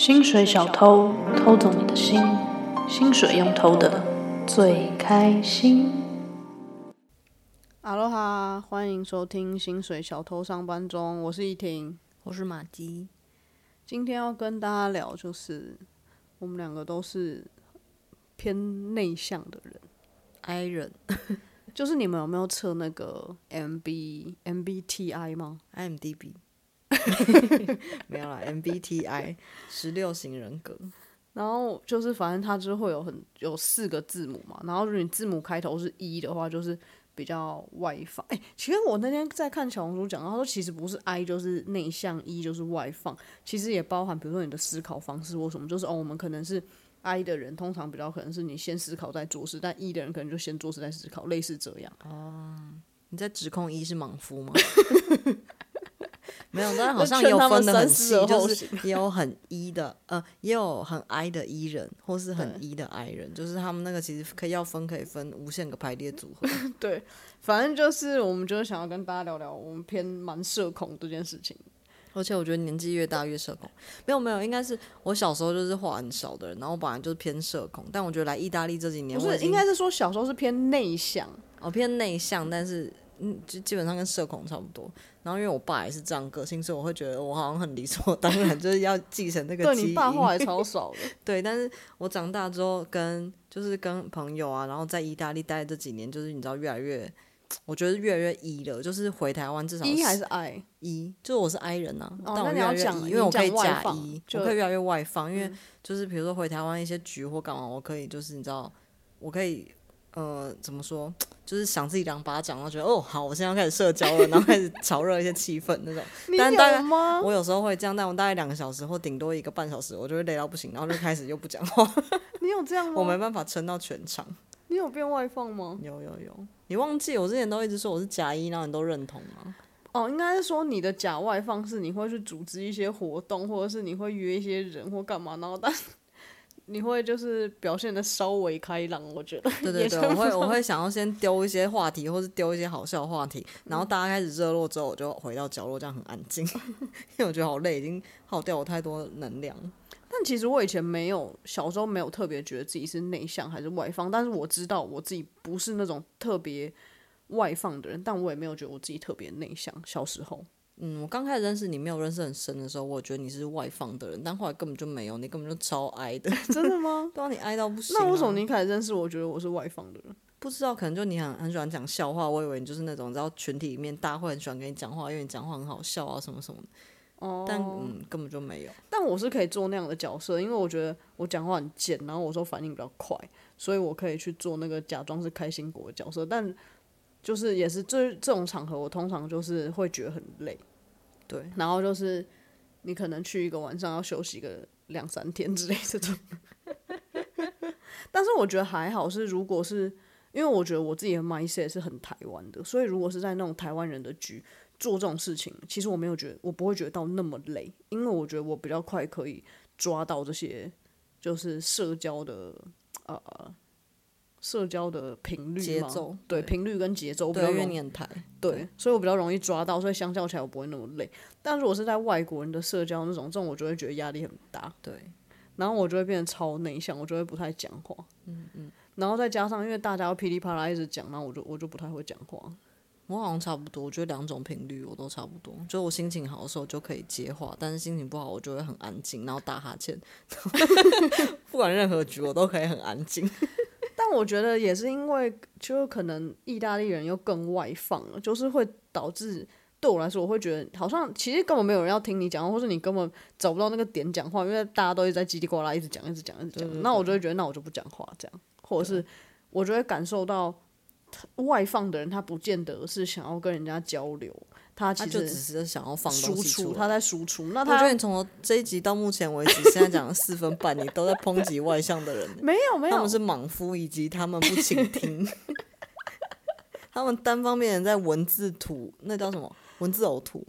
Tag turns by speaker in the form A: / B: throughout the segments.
A: 薪水小偷偷走你的心，薪水用偷的最开心。哈喽哈，欢迎收听《薪水小偷上班中》，我是依婷，
B: 我是马吉。
A: 今天要跟大家聊，就是我们两个都是偏内向的人
B: ，I 人。
A: 就是你们有没有测那个 MB MBTI 吗
B: ？IMDB。没有啦，MBTI 十六型人格，
A: 然后就是反正它就会有很有四个字母嘛，然后如果你字母开头是 E 的话，就是比较外放。哎、欸，其实我那天在看小红书讲，他说其实不是 I 就是内向，E 就是外放，其实也包含比如说你的思考方式或什么，就是哦，我们可能是 I 的人，通常比较可能是你先思考再做事，但 E 的人可能就先做事再思考，类似这样。
B: 哦，你在指控 E 是莽夫吗？没有，但好像也有分的很细，就是也有很 E 的，呃，也有很 I 的 E 人，或是很 E 的 I 人，就是他们那个其实可以要分，可以分无限个排列组合。
A: 对，反正就是我们就是想要跟大家聊聊，我们偏蛮社恐这件事情。
B: 而且我觉得年纪越大越社恐。没有没有，应该是我小时候就是话很少的人，然后我本来就是偏社恐，但我觉得来意大利这几年，
A: 不是应该是说小时候是偏内向，
B: 哦，偏内向，但是。嗯，就基本上跟社恐差不多。然后因为我爸也是这样个性，所以我会觉得我好像很理所当然，就是要继承那个基因。
A: 对，你爸话也超 少的。
B: 对，但是我长大之后跟就是跟朋友啊，然后在意大利待这几年，就是你知道越来越，我觉得越来越 E 了。就是回台湾至少
A: E 还是 I？E
B: 就是我是 I 人呐、啊
A: 哦，
B: 但我越来越 E，因为我可以假 E，
A: 就
B: 我可以越来越外放。因为就是比如说回台湾一些局或干嘛，我可以就是你知道，我可以。呃，怎么说？就是想自己两巴掌，然后觉得哦，好，我现在要开始社交了，然后开始炒热一些气氛那种。但大概我有时候会这样，但我大概两个小时或顶多一个半小时，我就会累到不行，然后就开始又不讲话。
A: 你有这样吗？
B: 我没办法撑到全场。
A: 你有变外放吗？
B: 有有有。你忘记我之前都一直说我是假一，然后你都认同吗？
A: 哦，应该是说你的假外放是你会去组织一些活动，或者是你会约一些人或干嘛，然后但。你会就是表现的稍微开朗，我觉得。
B: 对对对，我会我会想要先丢一些话题，或是丢一些好笑的话题，然后大家开始热络之后，我就回到角落，这样很安静，因为我觉得好累，已经耗掉我太多能量。
A: 但其实我以前没有，小时候没有特别觉得自己是内向还是外放，但是我知道我自己不是那种特别外放的人，但我也没有觉得我自己特别内向。小时候。
B: 嗯，我刚开始认识你，没有认识很深的时候，我觉得你是外放的人，但后来根本就没有，你根本就超 I 的。
A: 真的吗？
B: 对啊，你 I 到不行啊。
A: 那为什么你一开始认识我，觉得我是外放的人？
B: 不知道，可能就你很很喜欢讲笑话，我以为你就是那种，然后群体里面大家会很喜欢跟你讲话，因为你讲话很好笑啊，什么什么的。哦。但嗯，根本就没有。
A: 但我是可以做那样的角色，因为我觉得我讲话很贱，然后我说反应比较快，所以我可以去做那个假装是开心果的角色。但就是也是这这种场合，我通常就是会觉得很累。对，然后就是你可能去一个晚上要休息个两三天之类的这种，但是我觉得还好，是如果是因为我觉得我自己的 mindset 是很台湾的，所以如果是在那种台湾人的局做这种事情，其实我没有觉得我不会觉得到那么累，因为我觉得我比较快可以抓到这些就是社交的呃。社交的频率节奏，对频率跟节奏我比较容易台，对，所以我比较容易抓到，所以相较起来我不会那么累。但如果是在外国人的社交那种，这种我就会觉得压力很大，
B: 对，
A: 然后我就会变得超内向，我就会不太讲话，嗯嗯，然后再加上因为大家要噼里啪啦一直讲，然后我就我就不太会讲话。
B: 我好像差不多，我觉得两种频率我都差不多，就我心情好的时候就可以接话，但是心情不好我就会很安静，然后打哈欠，不管任何局我都可以很安静。
A: 但我觉得也是因为，就可能意大利人又更外放了，就是会导致对我来说，我会觉得好像其实根本没有人要听你讲话，或者你根本找不到那个点讲话，因为大家都一直在叽里呱啦一直讲，一直讲，一直讲。那我就会觉得，那我就不讲话这样，或者是我就会感受到外放的人，他不见得是想要跟人家交流。他其
B: 实只是想要放
A: 输出，他在输出。那他
B: 我觉得你从这一集到目前为止，现在讲了四分半，你都在抨击外向的人。
A: 没有没有，
B: 他们是莽夫，以及他们不倾听。他们单方面在文字吐，那叫什么？文字呕吐。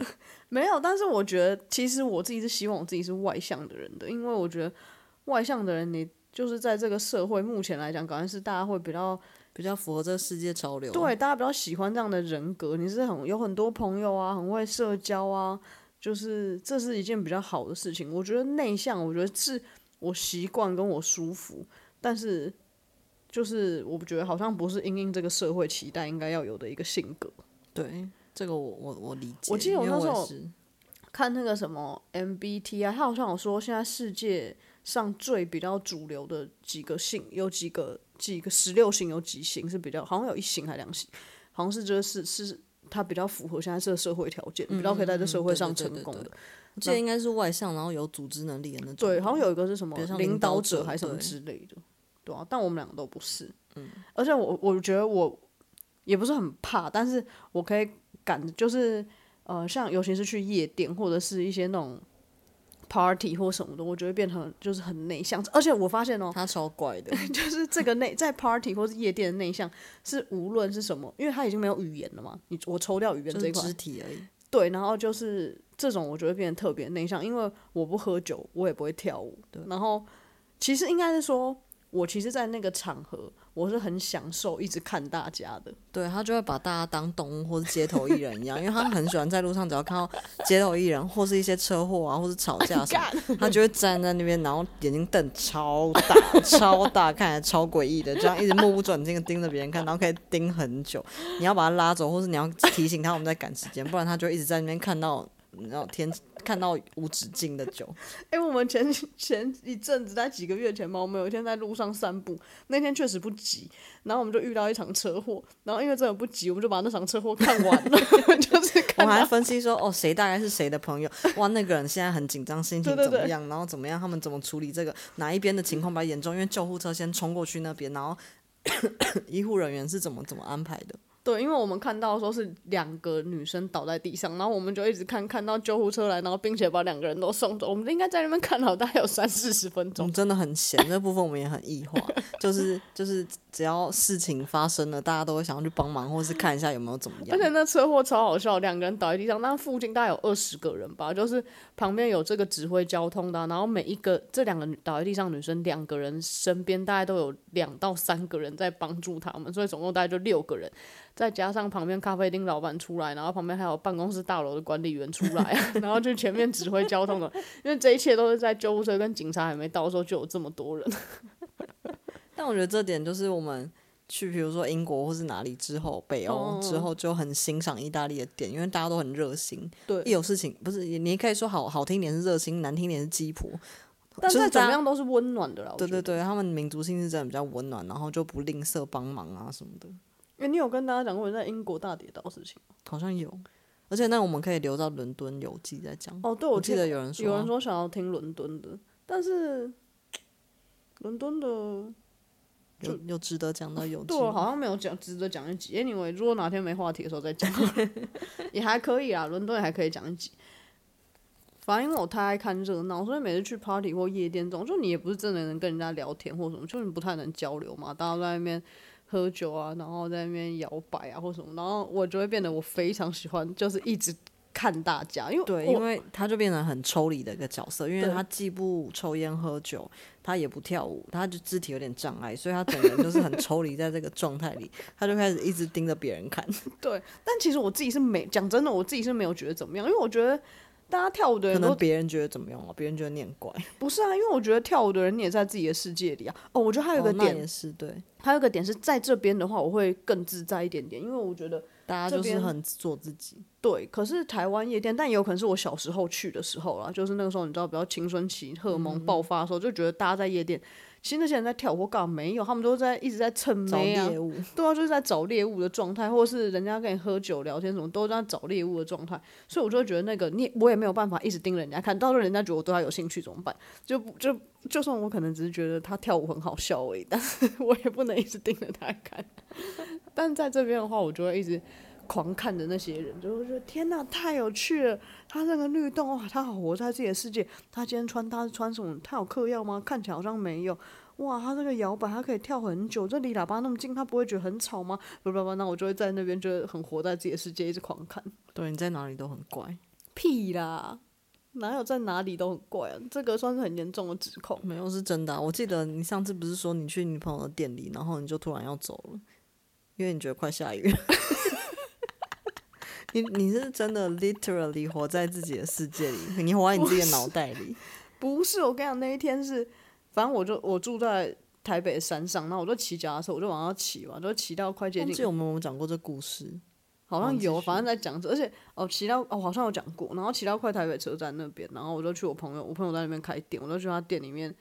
A: 没有，但是我觉得，其实我自己是希望我自己是外向的人的，因为我觉得外向的人，你就是在这个社会目前来讲，可能是大家会比较。
B: 比较符合这个世界潮流，
A: 对，大家比较喜欢这样的人格。你是很有很多朋友啊，很会社交啊，就是这是一件比较好的事情。我觉得内向，我觉得是我习惯跟我舒服，但是就是我觉得好像不是因应这个社会期待应该要有的一个性格。
B: 对，这个我我我理解。
A: 我记得我那时候看那个什么 MBTI，他好像有说现在世界上最比较主流的几个型，有几个几个十六型有几型是比较，好像有一型还两型，好像是就是是。他比较符合现在这个社会条件，嗯、比较可以在这社会上成功的。
B: 这应该是外向，然后有组织能力的那种。
A: 对，好像有一个是什么领导者还是什么之类的，对，对啊。但我们两个都不是。嗯。而且我我觉得我也不是很怕，但是我可以感就是呃，像尤其是去夜店或者是一些那种。Party 或什么的，我觉得变成就是很内向，而且我发现哦、喔，
B: 他超怪的，
A: 就是这个内在 party 或是夜店的内向，是无论是什么，因为他已经没有语言了嘛，你我抽掉语言这一块，
B: 肢体而已。
A: 对，然后就是这种，我觉得变得特别内向，因为我不喝酒，我也不会跳舞，对，然后其实应该是说。我其实，在那个场合，我是很享受一直看大家的。
B: 对，他就会把大家当动物或是街头艺人一样，因为他很喜欢在路上，只要看到街头艺人或是一些车祸啊，或是吵架什么，他就会站在那边，然后眼睛瞪超大、超大，看起来超诡异的，这样一直目不转睛的盯着别人看，然后可以盯很久。你要把他拉走，或是你要提醒他我们在赶时间，不然他就一直在那边看到。然后天看到无止境的酒，
A: 哎、欸，我们前前一阵子在几个月前嘛，我们有一天在路上散步，那天确实不急，然后我们就遇到一场车祸，然后因为真的不急，我们就把那场车祸看完了，就是看。
B: 我还分析说，哦，谁大概是谁的朋友？哇，那个人现在很紧张，心情怎么样？然后怎么样？他们怎么处理这个？哪一边的情况比较严重？因为救护车先冲过去那边，然后 医护人员是怎么怎么安排的？
A: 对，因为我们看到说是两个女生倒在地上，然后我们就一直看，看到救护车来，然后并且把两个人都送走。我们应该在那边看了大概有三四十分钟。
B: 真的很闲，这部分我们也很异化，就是就是只要事情发生了，大家都会想要去帮忙，或是看一下有没有怎么样。
A: 而且那车祸超好笑，两个人倒在地上，那附近大概有二十个人吧，就是旁边有这个指挥交通的，然后每一个这两个倒在地上女生，两个人身边大概都有两到三个人在帮助他们，所以总共大概就六个人。再加上旁边咖啡厅老板出来，然后旁边还有办公室大楼的管理员出来，然后就前面指挥交通的，因为这一切都是在救护车跟警察还没到的时候就有这么多人。
B: 但我觉得这点就是我们去，比如说英国或是哪里之后，北欧之后就很欣赏意大利的点，因为大家都很热心。
A: 对，
B: 一有事情不是你可以说好好听点是热心，难听点是鸡婆，
A: 但是怎么样都是温暖的啦。
B: 对对对，他们民族性是真的比较温暖，然后就不吝啬帮忙啊什么的。
A: 欸、你有跟大家讲过你在英国大跌倒的事情吗？
B: 好像有，而且那我们可以留到伦敦游记再讲。
A: 哦，对，我，
B: 记得有人说，
A: 有人说想要听伦敦的，但是伦敦的
B: 有有值得讲到游记，
A: 对，好像没有讲值得讲一集。Anyway，如果哪天没话题的时候再讲，也还可以啊。伦敦也还可以讲一集。反正因为我太爱看热闹，所以每次去 party 或夜店这种，就你也不是真的能跟人家聊天或什么，就你不太能交流嘛，大家在那边。喝酒啊，然后在那边摇摆啊，或什么，然后我就会变得我非常喜欢，就是一直看大家，因为
B: 对，因为他就变成很抽离的一个角色，因为他既不抽烟喝酒，他也不跳舞，他就肢体有点障碍，所以他整个人就是很抽离在这个状态里，他就开始一直盯着别人看。
A: 对，但其实我自己是没讲真的，我自己是没有觉得怎么样，因为我觉得。大家跳舞的人都，
B: 别人觉得怎么样啊？别人觉得你很怪。
A: 不是啊，因为我觉得跳舞的人你也在自己的世界里啊。哦，我觉得还有一
B: 个点，是对，
A: 还有一个点是在这边的话，我会更自在一点点，因为我觉得
B: 大家就是很做自己。
A: 对，可是台湾夜店，但也有可能是我小时候去的时候啦，就是那个时候你知道比较青春期荷尔蒙爆发的时候，嗯、就觉得大家在夜店。其实那些人在跳舞，干嘛没有？他们都在一直在蹭妹啊，对啊，就是在找猎物的状态，或是人家跟你喝酒聊天什么，都在找猎物的状态。所以我就会觉得那个你我也没有办法一直盯着人家看，到时候人家觉得我对他有兴趣怎么办？就就就算我可能只是觉得他跳舞很好笑而已，但是我也不能一直盯着他看。但在这边的话，我就会一直。狂看的那些人，就会觉得天哪，太有趣了！他那个律动哇，他好活在自己的世界。他今天穿，他是穿什么？他有嗑药吗？看起来好像没有。哇，他那个摇摆，他可以跳很久。这离喇叭那么近，他不会觉得很吵吗？不不不，那我就会在那边觉得很活在自己的世界，一直狂看。
B: 对，你在哪里都很怪。
A: 屁啦，哪有在哪里都很怪啊？这个算是很严重的指控。
B: 没有，是真的啊。我记得你上次不是说你去你朋友的店里，然后你就突然要走了，因为你觉得快下雨了。你你是真的 literally 活在自己的世界里，你活在你自己的脑袋里。
A: 不是，我跟你讲，那一天是，反正我就我住在台北山上，然后我就骑脚踏车，我就往上骑嘛，就骑到快接近。
B: 忘记我们有没有讲过这故事？
A: 好像有，反正在讲这，而且哦，骑到哦，好像有讲过，然后骑到快台北车站那边，然后我就去我朋友，我朋友在那边开店，我就去他店里面。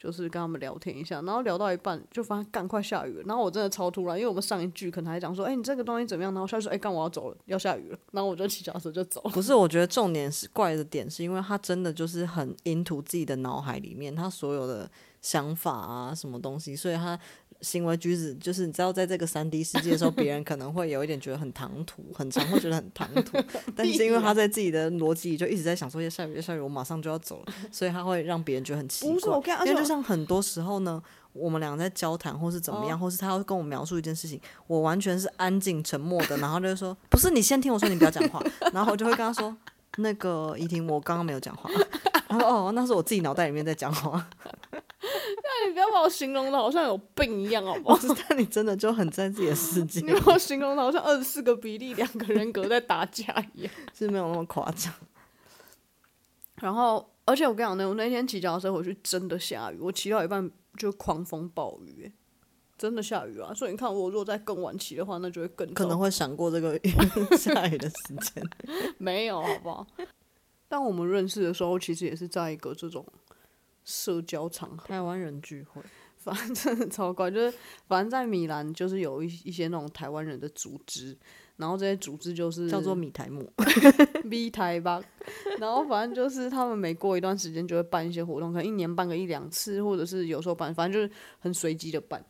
A: 就是跟他们聊天一下，然后聊到一半就发现干快下雨了，然后我真的超突然，因为我们上一句可能还讲说，哎、你这个东西怎么样？然后下去说，哎、欸，干我要走了，要下雨了，然后我就骑脚手就走了。
B: 不是，我觉得重点是怪的点，是因为他真的就是很 into 自己的脑海里面，他所有的想法啊，什么东西，所以他。行为举止就是你知道，在这个三 D 世界的时候，别人可能会有一点觉得很唐突，很常会觉得很唐突。但是因为他在自己的逻辑里就一直在想说，要下雨，要下雨，我马上就要走了，所以他会让别人觉得很奇怪。不是我因为就像很多时候呢，我们两个在交谈，或是怎么样，或是他要跟我描述一件事情，我完全是安静沉默的，然后就会说：“不是，你先听我说，你不要讲话。”然后我就会跟他说：“那个怡婷，我刚刚没有讲话。”他说：“哦，那是我自己脑袋里面在讲话。”
A: 那你不要把我形容的好像有病一样，好不好？
B: 但你真的就很在自己的世界。
A: 你把我形容的好像二十四个比例两个人格在打架一样，
B: 是没有那么夸张。
A: 然后，而且我跟你讲，呢我那天骑脚踏车回去真的下雨，我骑到一半就狂风暴雨，真的下雨啊！所以你看，我如果再更晚骑的话，那就会更
B: 可能会闪过这个下雨的时间。
A: 没有，好不好？但我们认识的时候，其实也是在一个这种。社交场合，
B: 台湾人聚会，
A: 反正超怪。就是反正在米兰，就是有一一些那种台湾人的组织，然后这些组织就是
B: 叫做米台木，
A: 米台吧。然后反正就是他们每过一段时间就会办一些活动，可能一年办个一两次，或者是有时候办，反正就是很随机的办。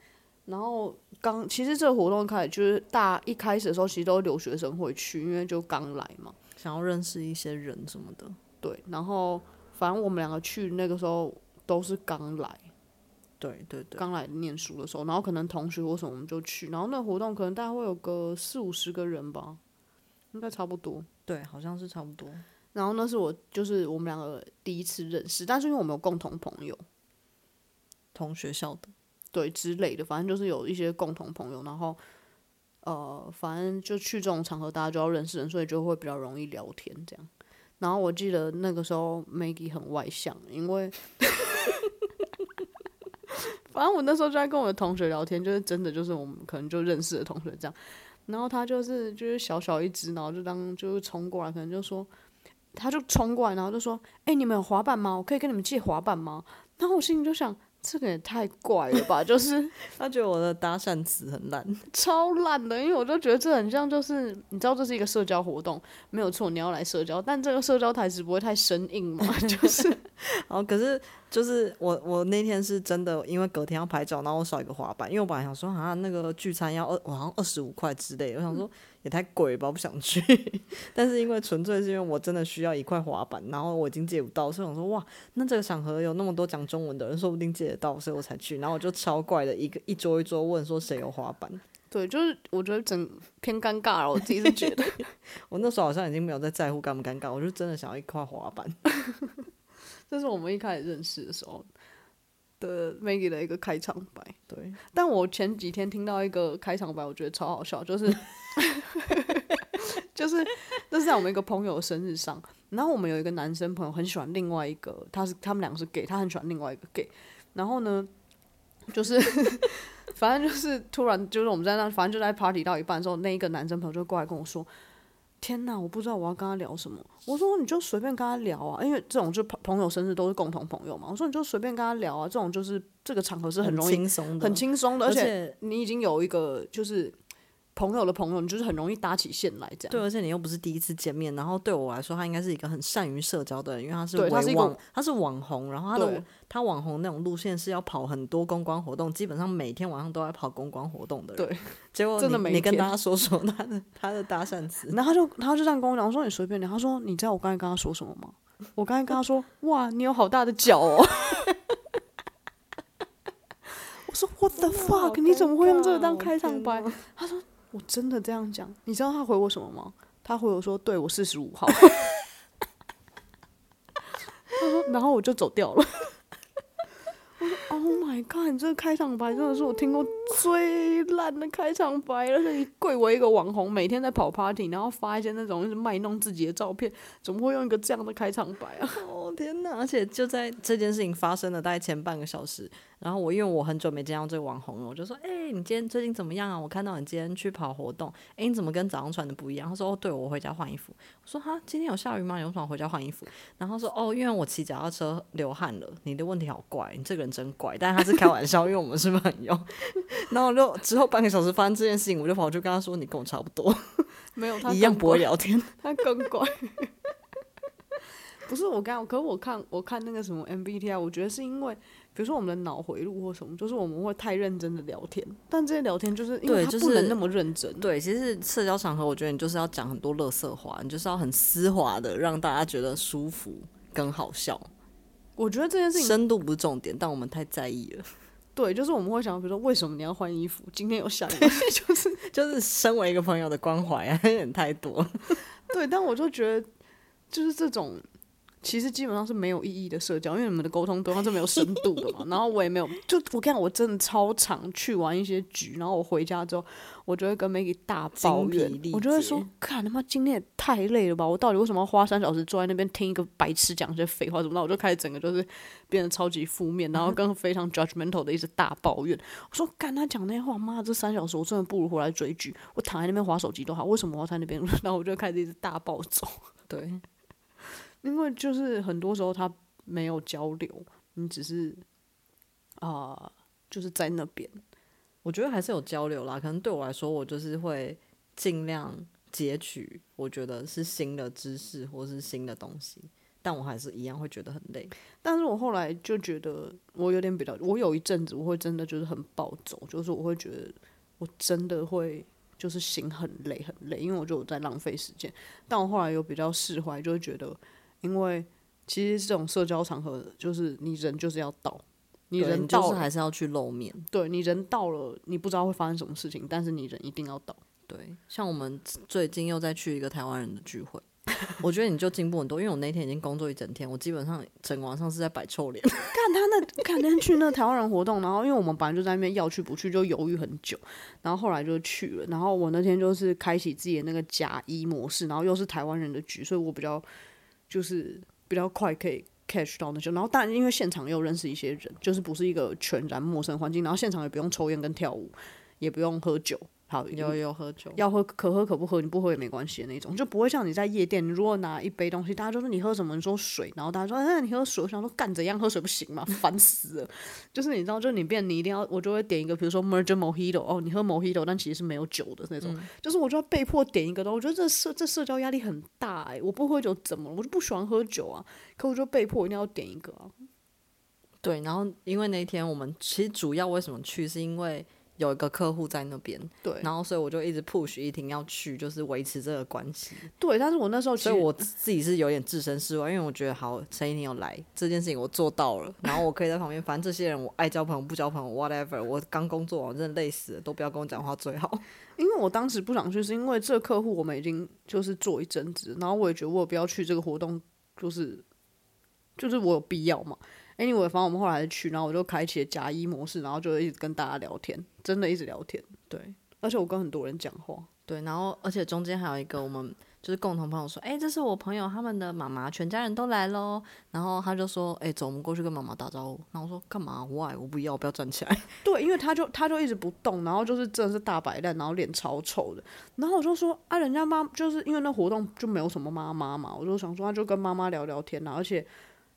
A: 然后刚其实这个活动开始就是大一开始的时候，其实都是留学生会去，因为就刚来嘛，
B: 想要认识一些人什么的。
A: 对，然后反正我们两个去那个时候。都是刚来，
B: 对对对，
A: 刚来念书的时候，然后可能同学或什么我们就去，然后那活动可能大概会有个四五十个人吧，应该差不多，
B: 对，好像是差不多。
A: 然后那是我就是我们两个第一次认识，但是因为我们有共同朋友，
B: 同学校的，
A: 对之类的，反正就是有一些共同朋友，然后呃，反正就去这种场合，大家就要认识人，所以就会比较容易聊天这样。然后我记得那个时候 Maggie 很外向，因为。反正我那时候就在跟我的同学聊天，就是真的就是我们可能就认识的同学这样，然后他就是就是小小一只，然后就当就是冲过来，可能就说，他就冲过来，然后就说，哎、你们有滑板吗？我可以跟你们借滑板吗？然后我心里就想。这个也太怪了吧！就是
B: 他觉得我的搭讪词很烂，
A: 超烂的。因为我就觉得这很像，就是你知道这是一个社交活动，没有错，你要来社交，但这个社交台词不会太生硬嘛？就是，
B: 然后可是就是我我那天是真的，因为隔天要拍照，然后我少一个滑板，因为我本来想说啊，那个聚餐要二，我好像二十五块之类的，我想说。嗯也太贵吧，我不想去。但是因为纯粹是因为我真的需要一块滑板，然后我已经借不到，所以我说哇，那这个场合有那么多讲中文的人，说不定借得到，所以我才去。然后我就超怪的一个 一桌一桌问说谁有滑板。
A: 对，就是我觉得整偏尴尬了，我自己是觉得。
B: 我那时候好像已经没有在在乎尴不尴尬，我就真的想要一块滑板。
A: 这是我们一开始认识的时候的 Maggie 的一个开场白。
B: 对，
A: 但我前几天听到一个开场白，我觉得超好笑，就是。就是那是在我们一个朋友的生日上，然后我们有一个男生朋友很喜欢另外一个，他是他们两个是 gay，他很喜欢另外一个 gay，然后呢，就是 反正就是突然就是我们在那，反正就在 party 到一半的时候，那一个男生朋友就过来跟我说：“天哪，我不知道我要跟他聊什么。”我说：“你就随便跟他聊啊，因为这种就朋朋友生日都是共同朋友嘛。”我说：“你就随便跟他聊啊，这种就是这个场合是很容易
B: 轻松的，
A: 很轻松的，
B: 而且
A: 你已经有一个就是。”朋友的朋友，你就是很容易搭起线来，这样。
B: 对，而且你又不是第一次见面，然后对我来说，他应该是一个很善于社交的人，因为他是
A: 他是网，
B: 他是网红，然后他的他网红那种路线是要跑很多公关活动，基本上每天晚上都在跑公关活动的人。
A: 对，
B: 结果真的没。你跟大家说说他的他的搭讪词，
A: 然后他就他就这样跟我讲，我说你随便聊。他说你知道我刚才跟他说什么吗？我刚才跟他说哇，你有好大的脚哦。我说 What the fuck？你怎么会用这个当开场白？他说。我真的这样讲，你知道他回我什么吗？他回我说：“对，我四十五号。”，然后我就走掉了。我说：“Oh my god！你这个开场白真的是我听过最烂的开场白，而且你贵为一个网红，每天在跑 party，然后发一些那种就是卖弄自己的照片，怎么会用一个这样的开场白啊？
B: 哦天哪！而且就在这件事情发生了大概前半个小时。然后我因为我很久没见到这个网红了，我就说：“哎、你今天最近怎么样啊？我看到你今天去跑活动，哎、你怎么跟早上穿的不一样？”他说：“哦，对，我回家换衣服。”我说：“哈，今天有下雨吗？你为什么回家换衣服？”然后说：“哦，因为我骑脚踏车流汗了。”你的问题好怪，你这个人真怪。但他是开玩笑，因为我们是朋友。然后我就之后半个小时发生这件事情，我就跑去跟他说：“你跟我差不多，
A: 没有他
B: 一样不会聊天，
A: 他更怪。”不是我刚，可是我看我看那个什么 MBTI，我觉得是因为。比如说我们的脑回路或什么，就是我们会太认真的聊天，但这些聊天就是因为他不能那么认真。
B: 对，就是、对，其实社交场合，我觉得你就是要讲很多乐色话，你就是要很丝滑的让大家觉得舒服跟好笑。
A: 我觉得这件事情
B: 深度不是重点，但我们太在意了。
A: 对，就是我们会想，比如说为什么你要换衣服？今天有下雨，就是
B: 就是身为一个朋友的关怀啊，有点太多。
A: 对，但我就觉得就是这种。其实基本上是没有意义的社交，因为你们的沟通都是没有深度的嘛。然后我也没有，就我跟你讲，我真的超常去玩一些局，然后我回家之后，我就会跟 Maggie 大抱怨，我就会说：“看他妈今天也太累了吧！我到底为什么要花三小时坐在那边听一个白痴讲一些废话？怎么的？我就开始整个就是变得超级负面，然后跟非常 judgmental 的一直大抱怨。我说：干他讲那些话，妈，这三小时我真的不如回来追剧，我躺在那边划手机都好。为什么我要在那边？然后我就开始一直大暴走。
B: 对。
A: 因为就是很多时候他没有交流，你只是啊、呃，就是在那边。
B: 我觉得还是有交流啦，可能对我来说，我就是会尽量截取我觉得是新的知识或是新的东西，但我还是一样会觉得很累。
A: 但是我后来就觉得我有点比较，我有一阵子我会真的就是很暴走，就是我会觉得我真的会就是心很累很累，因为我觉得我在浪费时间。但我后来又比较释怀，就会觉得。因为其实这种社交场合，就是你人就是要到，你人到
B: 就是还是要去露面。
A: 对，你人到了，你不知道会发生什么事情，但是你人一定要到。
B: 对，像我们最近又再去一个台湾人的聚会，我觉得你就进步很多，因为我那天已经工作一整天，我基本上整个晚上是在摆臭脸。
A: 看他那看那天去那台湾人活动，然后因为我们本来就在那边要去不去，就犹豫很久，然后后来就去了。然后我那天就是开启自己的那个假一模式，然后又是台湾人的局，所以我比较。就是比较快可以 catch 到那些，然后当然因为现场又认识一些人，就是不是一个全然陌生环境，然后现场也不用抽烟跟跳舞，也不用喝酒。好，
B: 有有喝酒，
A: 要喝可喝可不喝，你不喝也没关系的那种，就不会像你在夜店，你如果拿一杯东西，大家就说你喝什么，你说水，然后大家说哎、欸、你喝水，我想说干怎样喝水不行吗？烦死了！就是你知道，就你变你一定要，我就会点一个，比如说 merge mojito，哦，你喝 mojito，但其实是没有酒的那种，嗯、就是我就要被迫点一个东西，我觉得这社这社交压力很大哎、欸，我不喝酒怎么了？我就不喜欢喝酒啊，可我就被迫一定要点一个啊。
B: 对，然后因为那天我们其实主要为什么去，是因为。有一个客户在那边，
A: 对，然
B: 后所以我就一直 push 一婷要去，就是维持这个关系。
A: 对，但是我那时候其实，
B: 所以我自己是有点置身事外，因为我觉得好，陈一婷有来这件事情我做到了，然后我可以在旁边，反正这些人我爱交朋友不交朋友 whatever，我刚工作完真的累死了，都不要跟我讲话最好。
A: 因为我当时不想去，是因为这个客户我们已经就是做一阵子，然后我也觉得我有必要去这个活动，就是就是我有必要嘛。Anyway，反正我们后来去，然后我就开启了假一模式，然后就一直跟大家聊天，真的一直聊天。对，而且我跟很多人讲话。
B: 对，然后而且中间还有一个我们就是共同朋友说，哎、欸，这是我朋友他们的妈妈，全家人都来喽。然后他就说，哎、欸，走，我们过去跟妈妈打招呼。然后我说干嘛？Why？我不要，我不要站起来。
A: 对，因为他就他就一直不动，然后就是真的是大摆烂，然后脸超丑的。然后我就说啊，人家妈就是因为那活动就没有什么妈妈嘛，我就想说他就跟妈妈聊聊天呐，而且。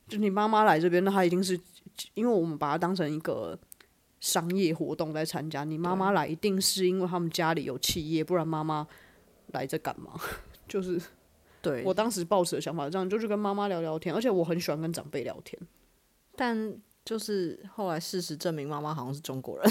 A: 就你妈妈来这边，那她一定是因为我们把它当成一个商业活动在参加。你妈妈来一定是因为他们家里有企业，不然妈妈来这干嘛？就是
B: 对
A: 我当时抱持的想法这样，就去跟妈妈聊聊天，而且我很喜欢跟长辈聊天。
B: 但就是后来事实证明，妈妈好像是中国人。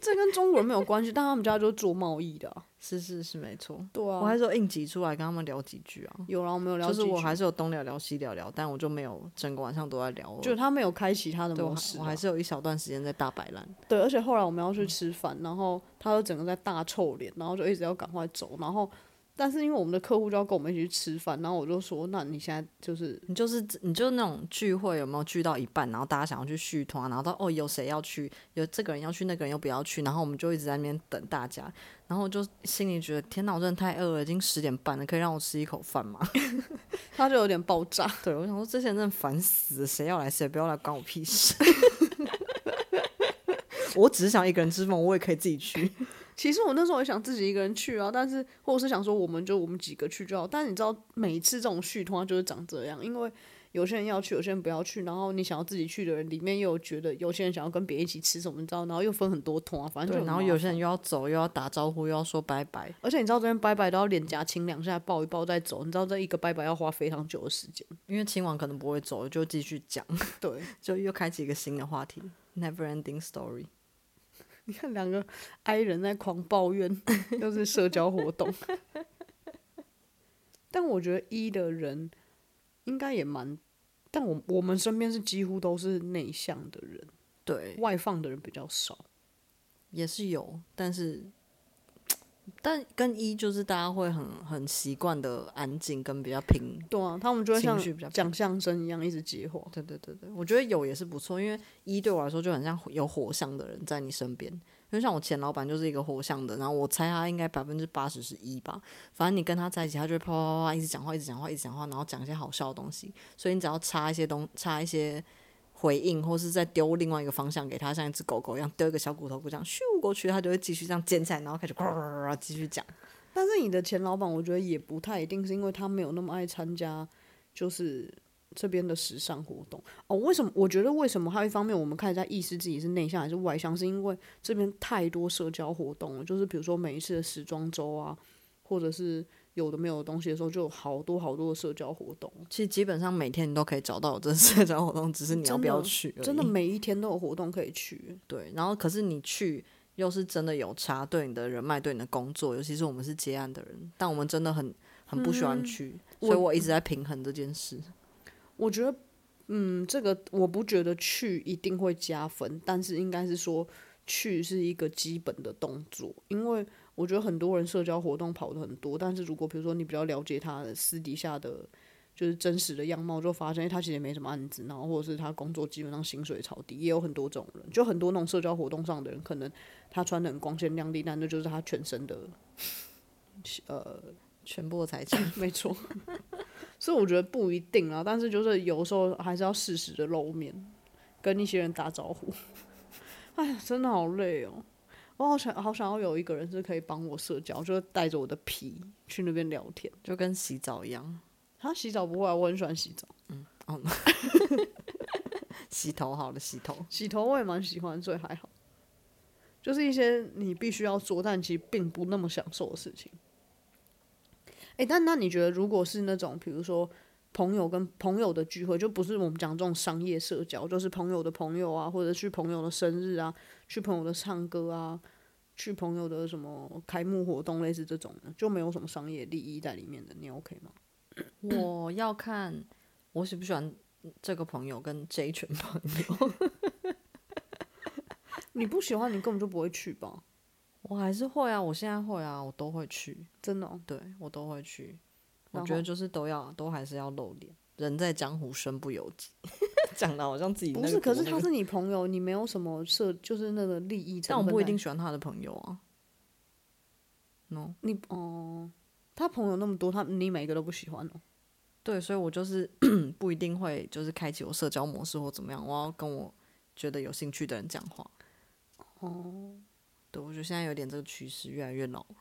A: 这跟中国人没有关系，但他们家就是做贸易的、啊，
B: 是是是没错。
A: 对啊，
B: 我还是有硬挤出来跟他们聊几句啊。
A: 有啊，我没有聊几句，
B: 就是我还是有东聊聊西聊聊，但我就没有整个晚上都在聊。
A: 就他没有开启他的模式、啊，
B: 我还是有一小段时间在大摆烂。
A: 对，而且后来我们要去吃饭，然后他就整个在大臭脸，然后就一直要赶快走，然后但是因为我们的客户就要跟我们一起去吃饭，然后我就说，那你现在就是
B: 你就是你就那种聚会有没有聚到一半，然后大家想要去续团，然后到哦有谁要去，有这个人要去，那个人又不要去，然后我们就一直在那边等大家，然后我就心里觉得天哪，我真的太饿了，已经十点半了，可以让我吃一口饭吗？
A: 他就有点爆炸。
B: 对，我想说这些人真的烦死了，谁要来谁不要来，关我屁事。我只是想一个人吃饭，我也可以自己去。
A: 其实我那时候也想自己一个人去啊，但是或者是想说我们就我们几个去就好。但是你知道，每次这种续通就是长这样，因为有些人要去，有些人不要去。然后你想要自己去的人，里面又有觉得有些人想要跟别人一起吃什么，你知道？然后又分很多通啊，反正就
B: 然后有些人又要走，又要打招呼，又要说拜拜。
A: 而且你知道这边拜拜都要脸颊亲两下，抱一抱再走。你知道这一个拜拜要花非常久的时间，
B: 因为亲完可能不会走，就继续讲。
A: 对，
B: 就又开启一个新的话题，Never ending story。
A: 你看两个 I 人在狂抱怨，又是社交活动。但我觉得 E 的人应该也蛮，但我我们身边是几乎都是内向的人，
B: 对，
A: 外放的人比较少，
B: 也是有，但是。但跟一就是大家会很很习惯的安静跟比较平，
A: 对啊，他们就会像讲相声一样一直接火。
B: 对对对对，我觉得有也是不错，因为一对我来说就很像有火象的人在你身边，因为像我前老板就是一个火象的，然后我猜他应该百分之八十是一吧，反正你跟他在一起，他就会啪啪啪啪一直讲话，一直讲话，一直讲话，然后讲一些好笑的东西，所以你只要插一些东插一些。回应，或是再丢另外一个方向给他，像一只狗狗一样丢一个小骨头，不这样咻过去，他就会继续这样捡起来，然后开始呱呱呱继续讲。
A: 但是你的前老板，我觉得也不太一定是因为他没有那么爱参加，就是这边的时尚活动哦。为什么？我觉得为什么？还有一方面，我们开始在意识自己是内向还是外向，是因为这边太多社交活动了，就是比如说每一次的时装周啊，或者是。有的没有的东西的时候，就有好多好多的社交活动。
B: 其实基本上每天你都可以找到这社交活动，只是你要不要去。
A: 真的每一天都有活动可以去。
B: 对，然后可是你去又是真的有差，对你的人脉，对你的工作，尤其是我们是接案的人，但我们真的很很不喜欢去，嗯，所以我一直在平衡这件事。
A: 我，我觉得，嗯，这个我不觉得去一定会加分，但是应该是说去是一个基本的动作，因为。我觉得很多人社交活动跑的很多，但是如果比如说你比较了解他的私底下的，就是真实的样貌，就发现、欸、他其实也没什么案子，然后或者是他工作基本上薪水超低，也有很多这种人，就很多那种社交活动上的人，可能他穿的很光鲜亮丽，但那就是他全身的，呃，
B: 全部的财产，
A: 没错。所以我觉得不一定啊，但是就是有时候还是要适时的露面，跟一些人打招呼。哎呀，真的好累哦。我好想好想要有一个人是可以帮我社交，就是带着我的皮去那边聊天，
B: 就跟洗澡一样。
A: 他洗澡不会啊，我很喜欢洗澡。
B: 嗯，哦，洗头好了，洗头，
A: 洗头我也蛮喜欢，所以还好。就是一些你必须要做，但其实并不那么享受的事情。诶，但那你觉得，如果是那种，比如说朋友跟朋友的聚会，就不是我们讲这种商业社交，就是朋友的朋友啊，或者去朋友的生日啊。去朋友的唱歌啊，去朋友的什么开幕活动，类似这种的，就没有什么商业利益在里面的，你 OK 吗？
B: 我要看我喜不喜欢这个朋友跟这一群朋友。
A: 你不喜欢，你根本就不会去吧？
B: 我还是会啊，我现在会啊，我都会去，
A: 真的哦？
B: 对，我都会去。我觉得就是都要，都还是要露脸。人在江湖，身不由己。讲的好像自己不
A: 是，可是他是你朋友，你没有什么社，就是那个利益。
B: 但我不一定喜欢他的朋友啊。
A: No，你哦、呃，他朋友那么多，他你每一个都不喜欢哦。
B: 对，所以我就是 不一定会就是开启我社交模式或怎么样。我要跟我觉得有兴趣的人讲话。哦，对，我觉得现在有点这个趋势，越来越老了。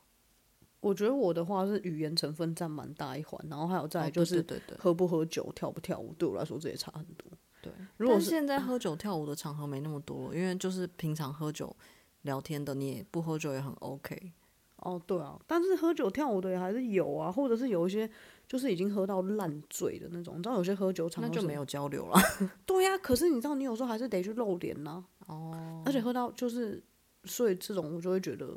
A: 我觉得我的话是语言成分占蛮大一环，然后还有再就是喝不喝酒、跳不跳舞，对我来说这也差很多。
B: 对，如果现在喝酒跳舞的场合没那么多，因为就是平常喝酒聊天的，你也不喝酒也很 OK。
A: 哦，对啊，但是喝酒跳舞的也还是有啊，或者是有一些就是已经喝到烂醉的那种，你知道有些喝酒场
B: 那就没有交流了。
A: 对呀、啊，可是你知道你有时候还是得去露脸呐。
B: 哦。
A: 而且喝到就是，所以这种我就会觉得。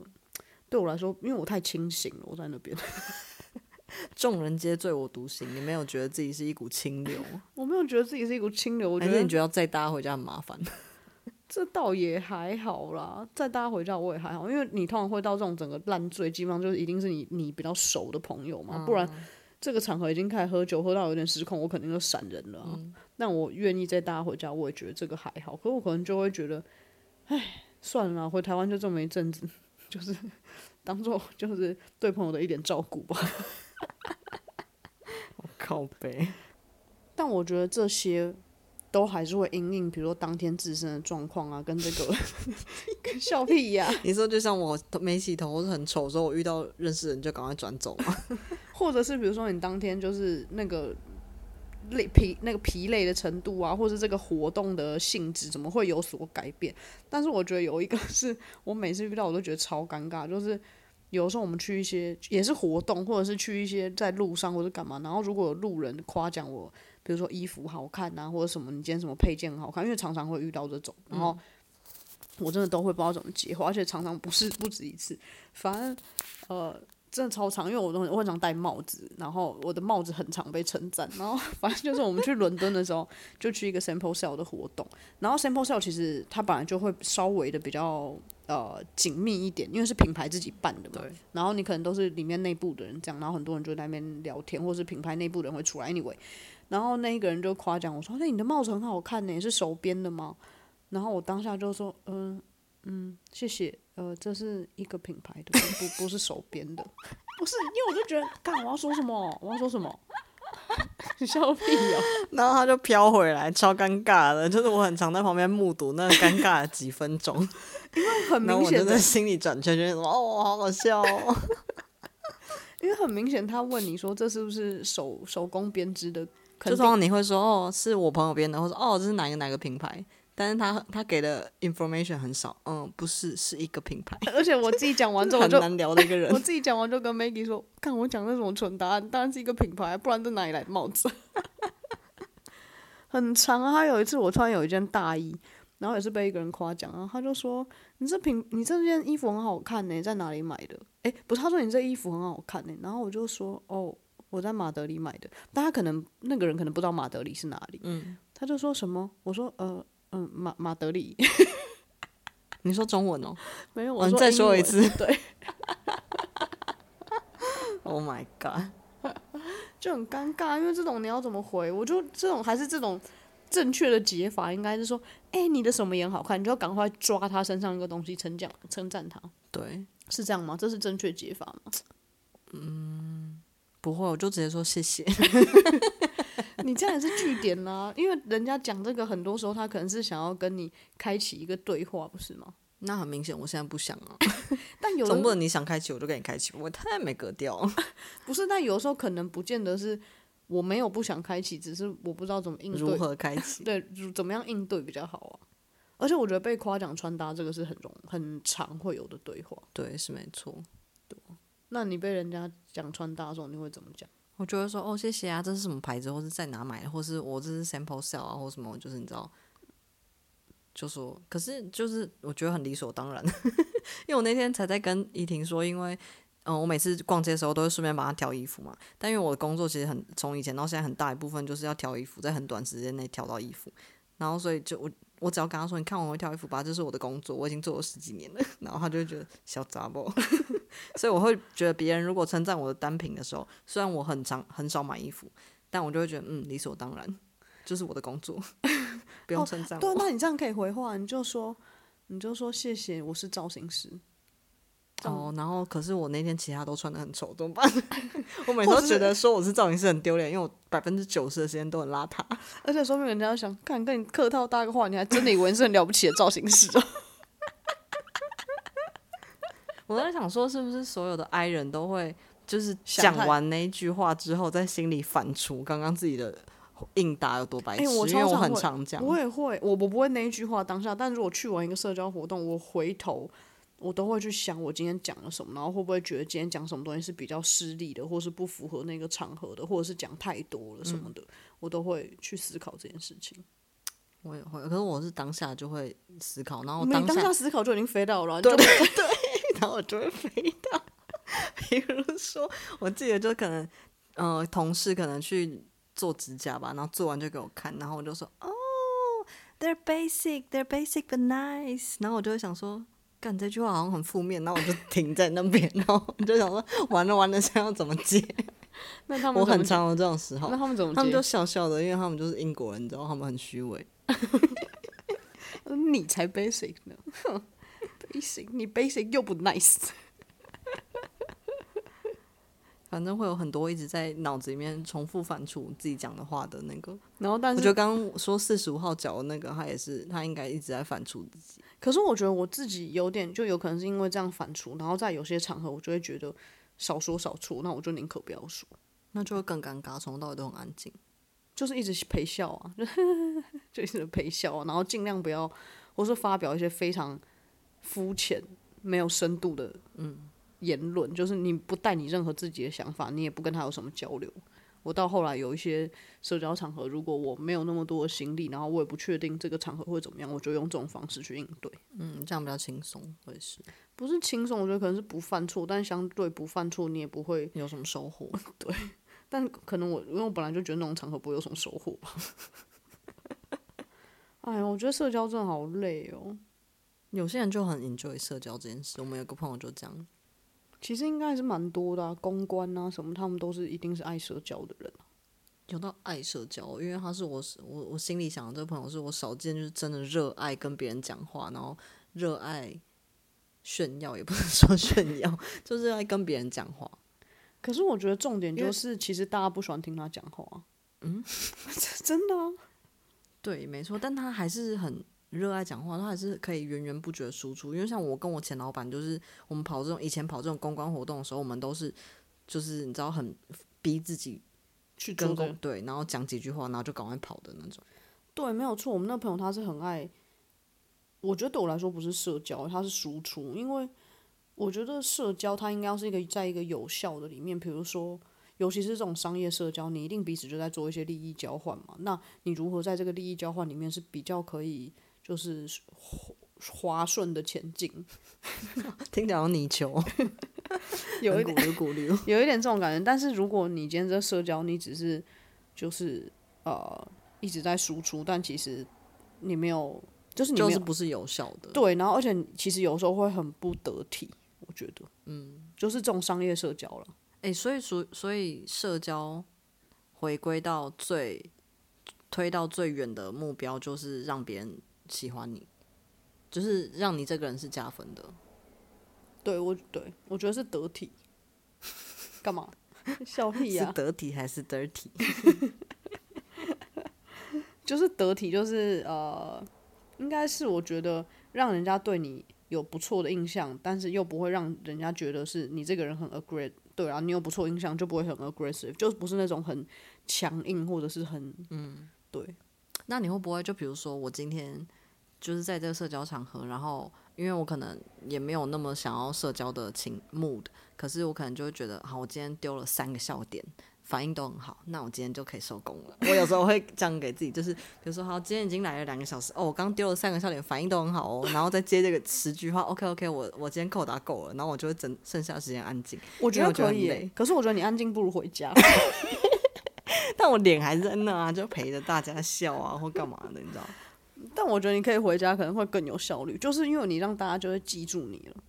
A: 对我来说，因为我太清醒了，我在那边。
B: 众人皆醉我独醒，你没有觉得自己是一股清流？
A: 我没有觉得自己是一股清流，我觉得
B: 你觉得要载大家回家很麻烦？
A: 这倒也还好啦，载大家回家我也还好，因为你通常会到这种整个烂醉，基本上就是一定是你你比较熟的朋友嘛，嗯、不然这个场合已经开始喝酒，喝到有点失控，我肯定就闪人了、啊。嗯、但我愿意载大家回家，我也觉得这个还好，可我可能就会觉得，唉，算了，回台湾就这么一阵子，就是 当做就是对朋友的一点照顾吧。
B: 我靠北，
A: 但我觉得这些。都还是会因应，比如说当天自身的状况啊，跟这个跟笑屁呀、啊。
B: 你说就像我没洗头或者很丑的时候，我遇到认识人就赶快转走嘛。
A: 或者是比如说你当天就是那个累疲那个疲累的程度啊，或者这个活动的性质怎么会有所改变？但是我觉得有一个是我每次遇到我都觉得超尴尬，就是有时候我们去一些也是活动，或者是去一些在路上或者干嘛，然后如果有路人夸奖我。比如说衣服好看啊，或者什么，你今天什么配件很好看，因为常常会遇到这种，然后我真的都会不知道怎么接话，而且常常不是不止一次，反正呃真的超长，因为我都很我很常戴帽子，然后我的帽子很常被称赞，然后反正就是我们去伦敦的时候，就去一个 sample sale 的活动，然后 sample sale 其实它本来就会稍微的比较呃紧密一点，因为是品牌自己办的嘛，对然后你可能都是里面内部的人这样，然后很多人就在那边聊天，或者是品牌内部的人会出来，anyway。然后那一个人就夸奖我说：“那你的帽子很好看呢，是手编的吗？”然后我当下就说：“嗯嗯，谢谢。呃，这是一个品牌的，不不是手编的，不是。因为我就觉得，干我要说什么？我要说什么？你笑屁哦！
B: 然后他就飘回来，超尴尬的。就是我很常在旁边目睹那个尴尬的几分钟，
A: 因为很明
B: 显心里转圈圈，哦，好好笑哦。
A: 因为很明显，他问你说这是不是手手工编织的？
B: 就通常你会说哦，是我朋友编的，或者哦，这是哪个哪个品牌？但是他他给的 information 很少，嗯，不是，是一个品牌。
A: 而且我自己讲完之后就
B: 很难聊的一个人。
A: 我自己讲完就跟 Maggie 说，看我讲的什么蠢答案，当然是一个品牌，不然这哪里来的帽子？很长啊！他有一次我穿有一件大衣，然后也是被一个人夸奖，然后他就说：“你这品，你这件衣服很好看呢，在哪里买的？”诶，不是，他说你这衣服很好看呢，然后我就说：“哦。”我在马德里买的，但他可能那个人可能不知道马德里是哪里，嗯，他就说什么？我说呃嗯马马德里，
B: 你说中文哦？
A: 没有，我说、
B: 嗯、再说一次，
A: 对，
B: Oh my god，
A: 就很尴尬，因为这种你要怎么回？我就这种还是这种正确的解法，应该是说，哎、欸，你的什么也好看，你就要赶快抓他身上一个东西，称奖称赞他，
B: 对，
A: 是这样吗？这是正确解法吗？
B: 嗯。不会，我就直接说谢谢。
A: 你这样也是据点啦，因为人家讲这个很多时候他可能是想要跟你开启一个对话，不是吗？
B: 那很明显，我现在不想啊。
A: 但有
B: 总不能你想开启我就给你开启，我太没格调。
A: 不是，但有时候可能不见得是我没有不想开启，只是我不知道怎么应对。
B: 如何开启？
A: 对，怎么样应对比较好啊？而且我觉得被夸奖穿搭这个是很容很常会有的对话。
B: 对，是没错。
A: 对。那你被人家讲穿搭的时候，你会怎么讲？
B: 我就会说哦，谢谢啊，这是什么牌子，或是在哪买的，或是我这是 sample sale 啊，或什么，就是你知道，就说，可是就是我觉得很理所当然，因为我那天才在跟依婷说，因为嗯，我每次逛街的时候都会顺便帮她挑衣服嘛，但因为我的工作其实很从以前到现在很大一部分就是要挑衣服，在很短时间内挑到衣服，然后所以就我。我只要跟他说：“你看我会挑衣服吧，这是我的工作，我已经做了十几年了。”然后他就会觉得小杂包，所以我会觉得别人如果称赞我的单品的时候，虽然我很常很少买衣服，但我就会觉得嗯，理所当然，就是我的工作，不用称
A: 赞。对，那你这样可以回话，你就说，你就说谢谢，我是造型师。
B: 哦，然后可是我那天其他都穿的很丑，怎么办？我每次都觉得说我是造型师很丢脸，因为我百分之九十的时间都很邋遢，
A: 而且说明人家想看跟你客套搭个话，你还真的以为是很了不起的造型师哦。
B: 我在想说，是不是所有的 I 人都会就是讲完那一句话之后，在心里反刍刚刚自己的应答有多白痴？欸、我因为我很常讲，
A: 我也会，我我不会那一句话当下，但如果去完一个社交活动，我回头。我都会去想，我今天讲了什么，然后会不会觉得今天讲什么东西是比较失礼的，或是不符合那个场合的，或者是讲太多了什么的，嗯、我都会去思考这件事情。
B: 我也会，可是我是当下就会思考，然后
A: 当下，当下思考就已经飞到了，
B: 对对对，然后我就会飞到。比如说，我记得就可能，呃，同事可能去做指甲吧，然后做完就给我看，然后我就说，哦。They're basic, they're basic but nice。然后我就会想说，干这句话好像很负面，然后我就停在那边，然后我就想说，完了完了，现在要怎么接？
A: 那他们
B: 我很常有这种时候。
A: 那他们怎么接？
B: 他们就笑笑的，因为他们就是英国人，你知道，他们很虚伪。
A: 你才 basic 呢，basic，你 basic 又不 nice。
B: 反正会有很多一直在脑子里面重复反刍自己讲的话的那个，
A: 然后但是
B: 我觉得刚刚说四十五号角的那个，他也是他应该一直在反刍自己。
A: 可是我觉得我自己有点，就有可能是因为这样反刍，然后在有些场合我就会觉得少说少错，那我就宁可不要说，
B: 那就会更尴尬，从头到尾都很安静，
A: 就是一直陪笑啊，就 就一直陪笑啊，然后尽量不要，或是发表一些非常肤浅、没有深度的，嗯。言论就是你不带你任何自己的想法，你也不跟他有什么交流。我到后来有一些社交场合，如果我没有那么多的心力，然后我也不确定这个场合会怎么样，我就用这种方式去应对。
B: 嗯，这样比较轻松，会是
A: 不是轻松？我觉得可能是不犯错，但相对不犯错，你也不会
B: 有什么收获。
A: 对，但可能我因为我本来就觉得那种场合不会有什么收获吧。哎呀，我觉得社交真的好累哦。
B: 有些人就很 enjoy 社交这件事。我们有个朋友就这样。
A: 其实应该还是蛮多的啊，公关啊什么，他们都是一定是爱社交的人啊。
B: 有到爱社交，因为他是我我我心里想的这个朋友，是我少见就是真的热爱跟别人讲话，然后热爱炫耀，也不能说炫耀，就是爱跟别人讲话。
A: 可是我觉得重点就是，其实大家不喜欢听他讲话。嗯，真的啊。
B: 对，没错，但他还是很。热爱讲话，他还是可以源源不绝的输出。因为像我跟我前老板，就是我们跑这种以前跑这种公关活动的时候，我们都是就是你知道很逼自己去跟公对，然后讲几句话，然后就赶快跑的那种。
A: 对，没有错。我们那朋友他是很爱，我觉得对我来说不是社交，他是输出。因为我觉得社交它应该要是一个在一个有效的里面，比如说尤其是这种商业社交，你一定彼此就在做一些利益交换嘛。那你如何在这个利益交换里面是比较可以？就是滑顺的前进，
B: 听起泥鳅，
A: 有一点 有一点这种感觉。但是如果你今天在社交，你只是就是呃一直在输出，但其实你没有，就是你
B: 就是不是有效的。
A: 对，然后而且其实有时候会很不得体，我觉得，嗯，就是这种商业社交了。
B: 诶、欸，所以所所以社交回归到最推到最远的目标，就是让别人。喜欢你，就是让你这个人是加分的。
A: 对，我对我觉得是得体。干嘛？笑屁呀、啊？
B: 是得体还是 dirty？
A: 就是得体，就是呃，应该是我觉得让人家对你有不错的印象，但是又不会让人家觉得是你这个人很 aggressive。对啊，你有不错印象就不会很 aggressive，就不是那种很强硬或者是很嗯，对。
B: 那你会不会就比如说我今天？就是在这个社交场合，然后因为我可能也没有那么想要社交的情 mood，可是我可能就会觉得，好，我今天丢了三个笑点，反应都很好，那我今天就可以收工了。我有时候会这样给自己，就是比如说，好，今天已经来了两个小时，哦，我刚丢了三个笑点，反应都很好哦，然后再接这个十句话，OK OK，我我今天扣打够了，然后我就会整剩下时间安静。
A: 我觉得可以，可是我觉得你安静不如回家。
B: 但我脸还是在那啊，就陪着大家笑啊，或干嘛的，你知道？
A: 但我觉得你可以回家，可能会更有效率，就是因为你让大家就会记住你了。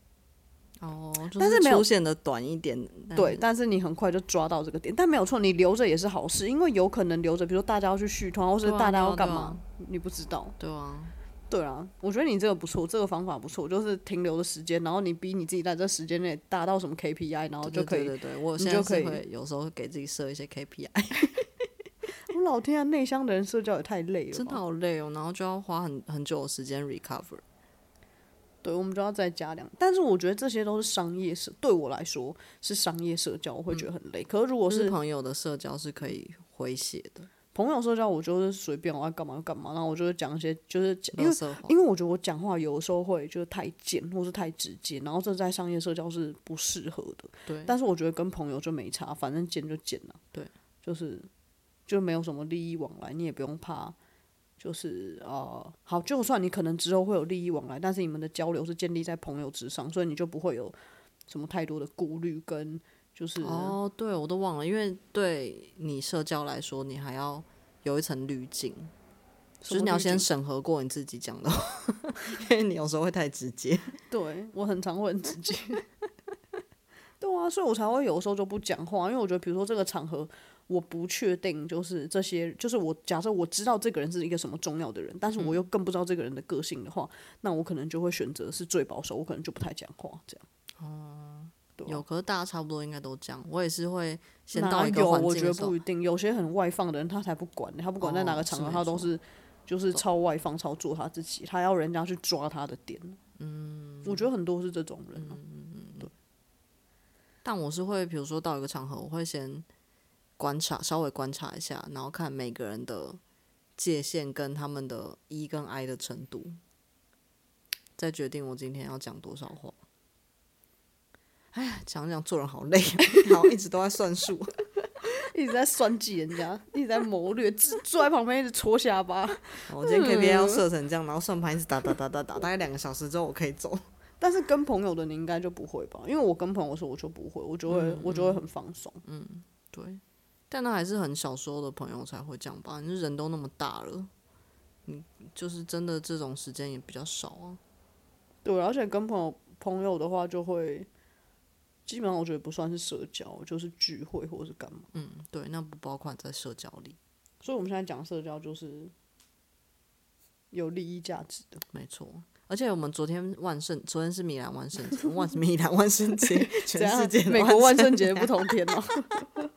B: 哦，但是出现的短一点，
A: 对，但是你很快就抓到这个点，但没有错，你留着也是好事，因为有可能留着，比如说大家要去续团，或是大家要干嘛，啊啊啊、你不知道。
B: 对啊，
A: 对啊，我觉得你这个不错，这个方法不错，就是停留的时间，然后你逼你自己在这时间内达到什么 KPI，然后就可以，
B: 对，对对对，我现在是会有时候给自己设一些 KPI。
A: 老天啊，内向的人社交也太累了，
B: 真的好累哦，然后就要花很很久的时间 recover。
A: 对，我们就要再加量。但是我觉得这些都是商业社，对我来说是商业社交，我会觉得很累。嗯、可是如果是
B: 朋友的社交是可以回血的，
A: 朋友社交我就是随便我要干嘛就干嘛，然后我就会讲一些就是因为因为我觉得我讲话有的时候会就是太贱或是太直接，然后这在商业社交是不适合的。
B: 对，
A: 但是我觉得跟朋友就没差，反正贱就贱了。
B: 对，
A: 就是。就没有什么利益往来，你也不用怕。就是呃，好，就算你可能之后会有利益往来，但是你们的交流是建立在朋友之上，所以你就不会有什么太多的顾虑跟就是
B: 哦，对我都忘了，因为对你社交来说，你还要有一层滤镜。就是你要先审核过你自己讲的话，因为你有时候会太直接。
A: 对，我很常会很直接。对啊，所以我才会有时候就不讲话，因为我觉得，比如说这个场合，我不确定，就是这些，就是我假设我知道这个人是一个什么重要的人，但是我又更不知道这个人的个性的话，嗯、那我可能就会选择是最保守，我可能就不太讲话这样。哦、
B: 嗯，对啊、有，可是大家差不多应该都这样。我也是会先到一个
A: 我觉得不一定，有些很外放的人，他才不管，他不管在哪个场合，哦、他都是就是超外放，超做他自己，他要人家去抓他的点。嗯，我觉得很多是这种人、啊。嗯对
B: 但我是会，比如说到一个场合，我会先观察，稍微观察一下，然后看每个人的界限跟他们的 E 跟 I 的程度，再决定我今天要讲多少话。哎呀，讲讲做人好累，然后一直都在算数，
A: 一直在算计人家，一直在谋略，坐 坐在旁边一直戳下巴。
B: 我今天 KPI 要设成这样，然后算盘一直打打打打打，大概两个小时之后我可以走。
A: 但是跟朋友的你应该就不会吧？因为我跟朋友说我就不会，我就会、嗯、我就会很放松。
B: 嗯，对。但那还是很小时候的朋友才会这样吧？你人都那么大了，你就是真的这种时间也比较少啊。
A: 对，而且跟朋友朋友的话，就会基本上我觉得不算是社交，就是聚会或者是干嘛。
B: 嗯，对，那不包括在社交里。
A: 所以我们现在讲社交就是有利益价值的，
B: 没错。而且我们昨天万圣，昨天是米兰万圣节，万米兰万圣节，全世界
A: 美国万圣节不同天哦。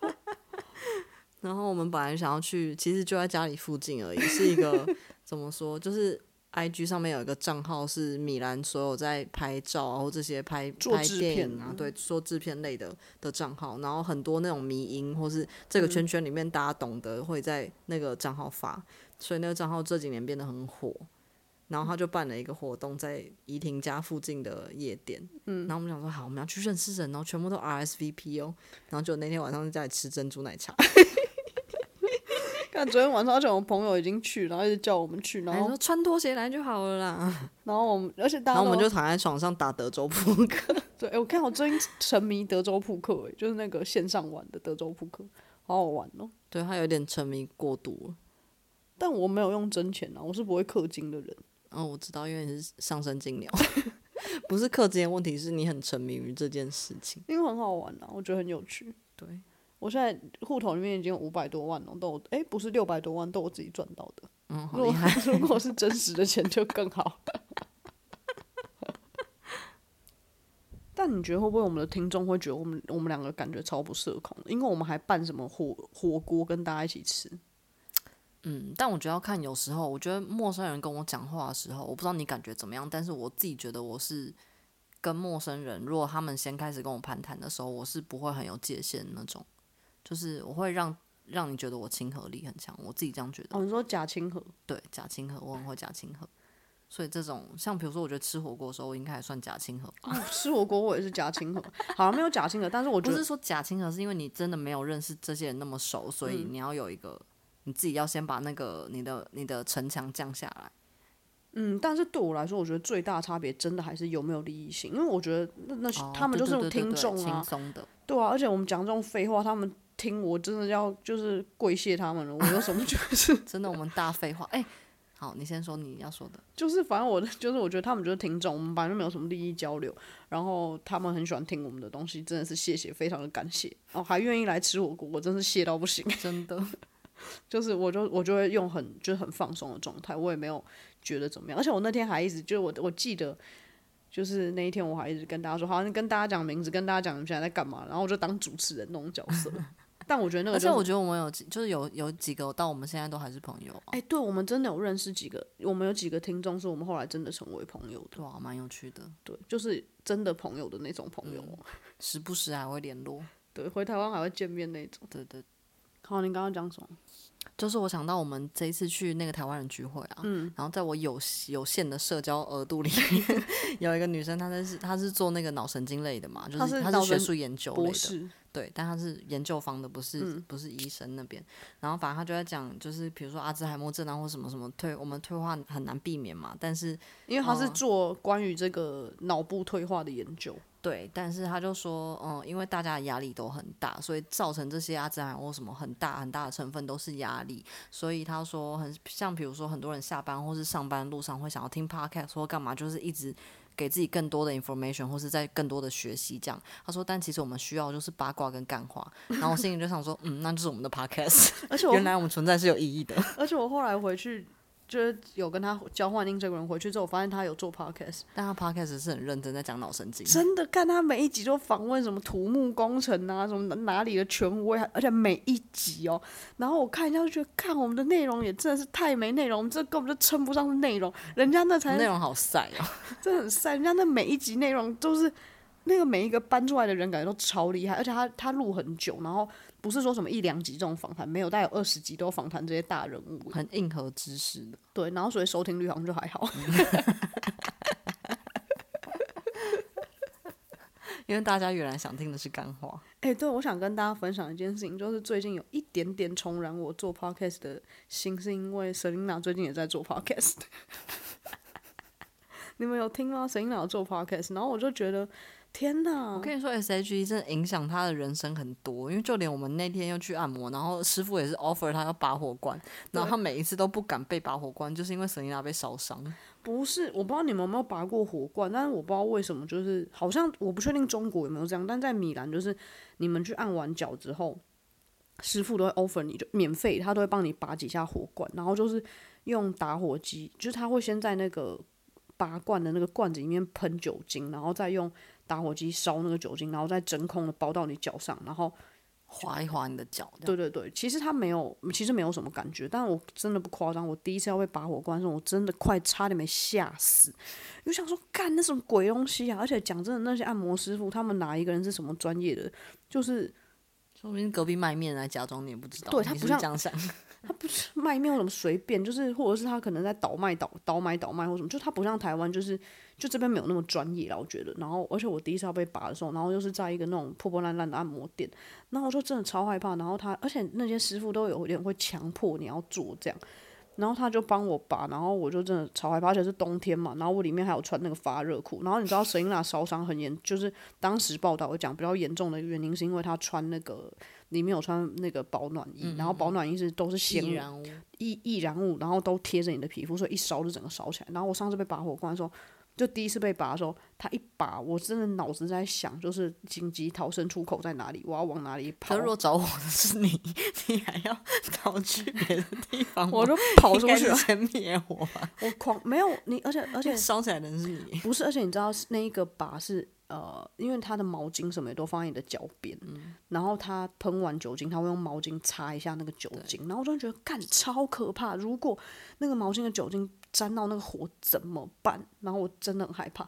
B: 然后我们本来想要去，其实就在家里附近而已，是一个 怎么说，就是 I G 上面有一个账号是米兰所有在拍照啊，或这些拍拍电影啊，对，做制片类的的账号，然后很多那种迷音或是这个圈圈里面大家懂得会在那个账号发，所以那个账号这几年变得很火。然后他就办了一个活动，在怡婷家附近的夜店。嗯，然后我们想说，好，我们要去认识人，然后全部都 RSVP 哦。然后就那天晚上在家里吃珍珠奶茶。
A: 看昨天晚上，而且我朋友已经去，然后一直叫我们去，然后
B: 说穿拖鞋来就好了啦。
A: 然后我们，而且大家，
B: 然后我们就躺在床上打德州扑克。
A: 对，我看我最近沉迷德州扑克，哎，就是那个线上玩的德州扑克，好好玩哦。
B: 对，他有点沉迷过度了，
A: 但我没有用真钱啊，我是不会氪金的人。
B: 哦，我知道，因为你是上升金鸟，不是氪金的问题，是你很沉迷于这件事情，
A: 因为很好玩啊，我觉得很有趣。
B: 对，
A: 我现在户头里面已经有五百多万了，都哎、欸，不是六百多万，都我自己赚到的。
B: 嗯，好厉害。
A: 如果，如果是真实的钱就更好。但你觉得会不会我们的听众会觉得我们我们两个感觉超不社恐？因为我们还办什么火火锅跟大家一起吃。
B: 嗯，但我觉得要看，有时候我觉得陌生人跟我讲话的时候，我不知道你感觉怎么样，但是我自己觉得我是跟陌生人，如果他们先开始跟我攀谈的时候，我是不会很有界限那种，就是我会让让你觉得我亲和力很强，我自己这样觉得。
A: 哦，你说假亲和？
B: 对，假亲和，我很会假亲和。所以这种像比如说，我觉得吃火锅的时候，我应该还算假亲和吧。
A: 哦，吃火锅我也是假亲和，好像没有假亲和，但是我觉得
B: 不是说假亲和，是因为你真的没有认识这些人那么熟，所以你要有一个。你自己要先把那个你的你的城墙降下来。
A: 嗯，但是对我来说，我觉得最大差别真的还是有没有利益性，因为我觉得那那、哦、他们就是听众啊，
B: 轻松的。
A: 对啊，而且我们讲这种废话，他们听我真的要就是跪谢他们了。我有什么就是
B: 真的？我们大废话。哎、欸，好，你先说你要说的。
A: 就是反正我就是我觉得他们就是听众，我们反正没有什么利益交流，然后他们很喜欢听我们的东西，真的是谢谢，非常的感谢。哦，还愿意来吃火锅，我真是谢到不行，
B: 真的。
A: 就是我就我就会用很就是很放松的状态，我也没有觉得怎么样。而且我那天还一直就是我我记得，就是那一天我还一直跟大家说，好像跟大家讲名字，跟大家讲你们现在在干嘛，然后我就当主持人那种角色。但我觉得那个、就是，
B: 而且我觉得我们有就是有有几个到我们现在都还是朋友、啊。
A: 哎、欸，对，我们真的有认识几个，我们有几个听众是我们后来真的成为朋友的，
B: 哇，蛮有趣的。
A: 对，就是真的朋友的那种朋友，嗯、
B: 时不时还会联络，
A: 对，回台湾还会见面那种。
B: 对对。
A: 好，你刚刚讲什么？
B: 就是我想到我们这一次去那个台湾人聚会啊，嗯，然后在我有有限的社交额度里面，有一个女生，她是她是做那个脑神经类的嘛，就是她是学术研究类的，对，但他是研究方的，不是、嗯、不是医生那边。然后反正他就在讲，就是比如说阿兹海默症啊，或什么什么退，我们退化很难避免嘛，但是
A: 因为他是做关于这个脑部退化的研究。
B: 对，但是他就说，嗯，因为大家的压力都很大，所以造成这些阿兹海默什么很大很大的成分都是压力。所以他说很，很像比如说很多人下班或是上班路上会想要听 podcast 或干嘛，就是一直给自己更多的 information 或是在更多的学习这样。他说，但其实我们需要就是八卦跟干话。然后我心里就想说，嗯，那就是我们的 podcast。而且 原来我们存在是有意义的。
A: 而且我后来回去。就是有跟他交换 Instagram 回去之后，我发现他有做 podcast，
B: 但他 podcast 是很认真在讲脑神经。
A: 真的，看他每一集都访问什么土木工程啊，什么哪里的权威，而且每一集哦，然后我看一下就觉得，看我们的内容也真的是太没内容，这根本就称不上是内容，人家那才
B: 内容好晒哦，
A: 真的很晒，人家那每一集内容都是那个每一个搬出来的人感觉都超厉害，而且他他录很久，然后。不是说什么一两集这种访谈，没有，大概有二十集都访谈这些大人物，
B: 很硬核知识的。
A: 对，然后所以收听率好像就还好。
B: 因为大家原来想听的是干话。
A: 哎、欸，对，我想跟大家分享一件事情，就是最近有一点点重燃我做 podcast 的心，是因为 Selina 最近也在做 podcast。你们有听吗？Selina 有做 podcast，然后我就觉得。天哪！
B: 我跟你说，S H E 真的影响他的人生很多，因为就连我们那天又去按摩，然后师傅也是 offer 他要拔火罐，然后他每一次都不敢被拔火罐，就是因为 Selina 被烧伤。
A: 不是，我不知道你们有没有拔过火罐，但是我不知道为什么，就是好像我不确定中国有没有这样，但在米兰就是你们去按完脚之后，师傅都会 offer 你就免费，他都会帮你拔几下火罐，然后就是用打火机，就是他会先在那个拔罐的那个罐子里面喷酒精，然后再用。打火机烧那个酒精，然后再真空的包到你脚上，然后
B: 划一划你的脚。
A: 对对对，其实它没有，其实没有什么感觉。但我真的不夸张，我第一次要被拔火罐的时候，我真的快差点没吓死。就想说，干那什么鬼东西啊！而且讲真的，那些按摩师傅他们哪一个人是什么专业的？就是
B: 说不定隔壁卖面来假装你也不知道。
A: 对，他不像
B: 这样想。
A: 他不是卖面或什么随便，就是或者是他可能在倒卖倒倒买倒卖或什么，就他不像台湾，就是就这边没有那么专业啦，我觉得。然后而且我第一次要被拔的时候，然后又是在一个那种破破烂烂的按摩店，然后我就真的超害怕。然后他而且那些师傅都有点会强迫你要做这样。然后他就帮我拔，然后我就真的超害怕，而且是冬天嘛，然后我里面还有穿那个发热裤。然后你知道 Selina 烧伤很严，就是当时报道我讲比较严重的原因是因为他穿那个里面有穿那个保暖衣，嗯、然后保暖衣是都是鲜
B: 易燃物，
A: 易易燃物，然后都贴着你的皮肤，所以一烧就整个烧起来。然后我上次被拔火罐的时候。就第一次被拔的时候，他一拔，我真的脑子在想，就是紧急逃生出口在哪里，我要往哪里跑。
B: 可如果着火的是你，你还要逃去别的地方？
A: 我就跑出 去
B: 先灭火吧。
A: 我狂没有你，而且而且
B: 烧起来的人是你。
A: 不是，而且你知道那一个拔是。呃，因为他的毛巾什么也都放在你的脚边，嗯、然后他喷完酒精，他会用毛巾擦一下那个酒精，然后我就觉得，干超可怕！如果那个毛巾的酒精沾到那个火怎么办？然后我真的很害怕，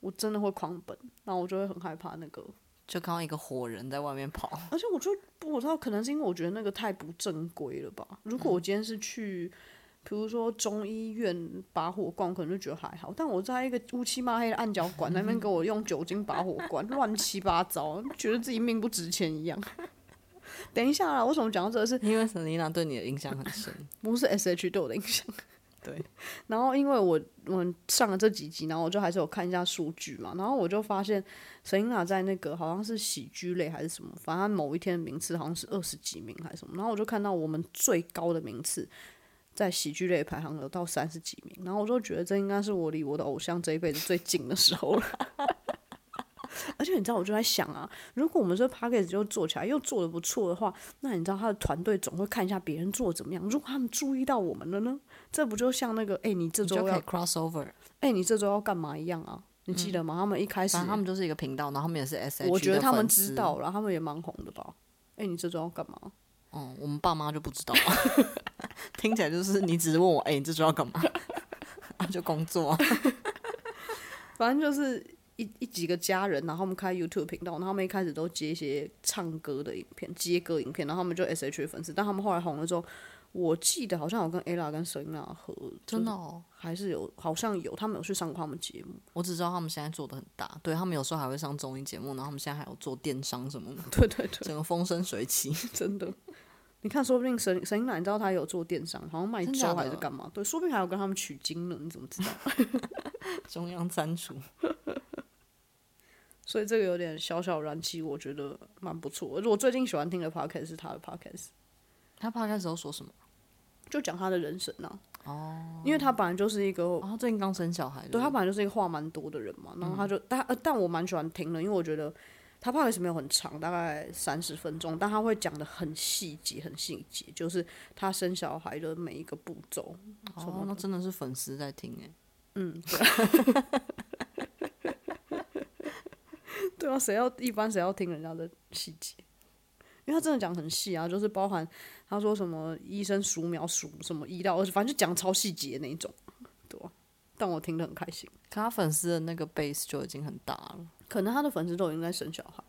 A: 我真的会狂奔，然后我就会很害怕那个，
B: 就看到一个火人在外面跑。
A: 而且我就不知道，可能是因为我觉得那个太不正规了吧？如果我今天是去。嗯比如说中医院拔火罐，可能就觉得还好，但我在一个乌漆嘛黑的暗角馆那边给我用酒精拔火罐，乱七八糟，觉得自己命不值钱一样。等一下啦，为什么讲到这个是？
B: 因为 Selina 对你的印象很深，
A: 不是 SH 对我的印象。
B: 对，
A: 然后因为我我们上了这几集，然后我就还是有看一下数据嘛，然后我就发现沈英娜在那个好像是喜剧类还是什么，反正某一天的名次好像是二十几名还是什么，然后我就看到我们最高的名次。在喜剧类排行有到三十几名，然后我就觉得这应该是我离我的偶像这一辈子最近的时候了。而且你知道，我就在想啊，如果我们这 podcast 就做起来又做的不错的话，那你知道他的团队总会看一下别人做得怎么样。如果他们注意到我们了呢？这不就像那个哎、欸，你这周要
B: crossover，
A: 哎、欸，你这周要干嘛一样啊？你记得吗？嗯、他们一开始，
B: 他们就是一个频道，然后他们也是 S H，
A: 我觉得他们知道了，他们也蛮红的吧？哎、欸，你这周要干嘛？
B: 哦、嗯，我们爸妈就不知道。听起来就是你只是问我，哎、欸，你这周要干嘛？啊，就工作、啊。
A: 反正就是一一几个家人，然后他们开 YouTube 频道，然后他们一开始都接一些唱歌的影片，接歌影片，然后他们就 SH 的粉丝。但他们后来红了之后，我记得好像有跟 Ella 跟 Selina 合，
B: 真的哦，
A: 还是有，好像有，他们有去上过他们节目。
B: 我只知道他们现在做的很大，对他们有时候还会上综艺节目，然后他们现在还有做电商什么的，
A: 对对对，
B: 整个风生水起，
A: 真的。你看，说不定神神奶，你知道他有做电商，好像卖酒还是干嘛？对，说不定还有跟他们取经呢。你怎么知道？
B: 中央三厨。
A: 所以这个有点小小燃气，我觉得蛮不错。而我最近喜欢听的 podcast 是他的 podcast。
B: 他 podcast 时候说什么？
A: 就讲他的人生呢、啊。
B: 哦。
A: 因为他本来就是一个，
B: 哦、他最近刚生小孩对，
A: 对他本来就是一个话蛮多的人嘛。然后他就，嗯、但呃，但我蛮喜欢听的，因为我觉得他 podcast 没有很长，大概三十分钟，但他会讲的很细节，很细节，就是他生小孩的每一个步骤。
B: 哦，那真的是粉丝在听哎。
A: 嗯。对 啊，谁要一般谁要听人家的细节？因为他真的讲很细啊，就是包含他说什么医生数秒数什么一到二十，反正就讲超细节的那一种，对吧？但我听得很开心。
B: 可他粉丝的那个 base 就已经很大了，
A: 可能他的粉丝都已经在生小孩，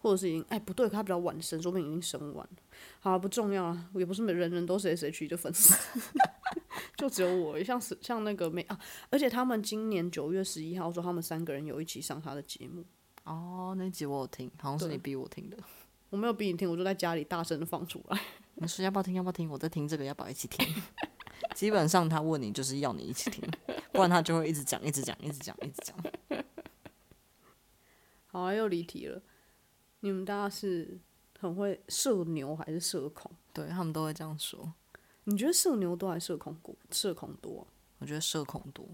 A: 或者是已经哎不对，他比较晚生，说不定已经生完了。好啊，不重要啊，也不是每人人都是 S H E 的粉丝。就只有我，像是像那个没啊，而且他们今年九月十一号说他们三个人有一起上他的节目。
B: 哦，那集我有听，好像是你逼我听的。
A: 我没有逼你听，我就在家里大声的放出来。
B: 你说要不要听？要不要听？我在听这个，要不要一起听？基本上他问你就是要你一起听，不然他就会一直讲，一直讲，一直讲，一直讲。
A: 好啊，又离题了。你们大家是很会社牛还是社恐？
B: 对，他们都会这样说。
A: 你觉得社牛多还是社恐多？社恐多啊？
B: 我觉得社恐多。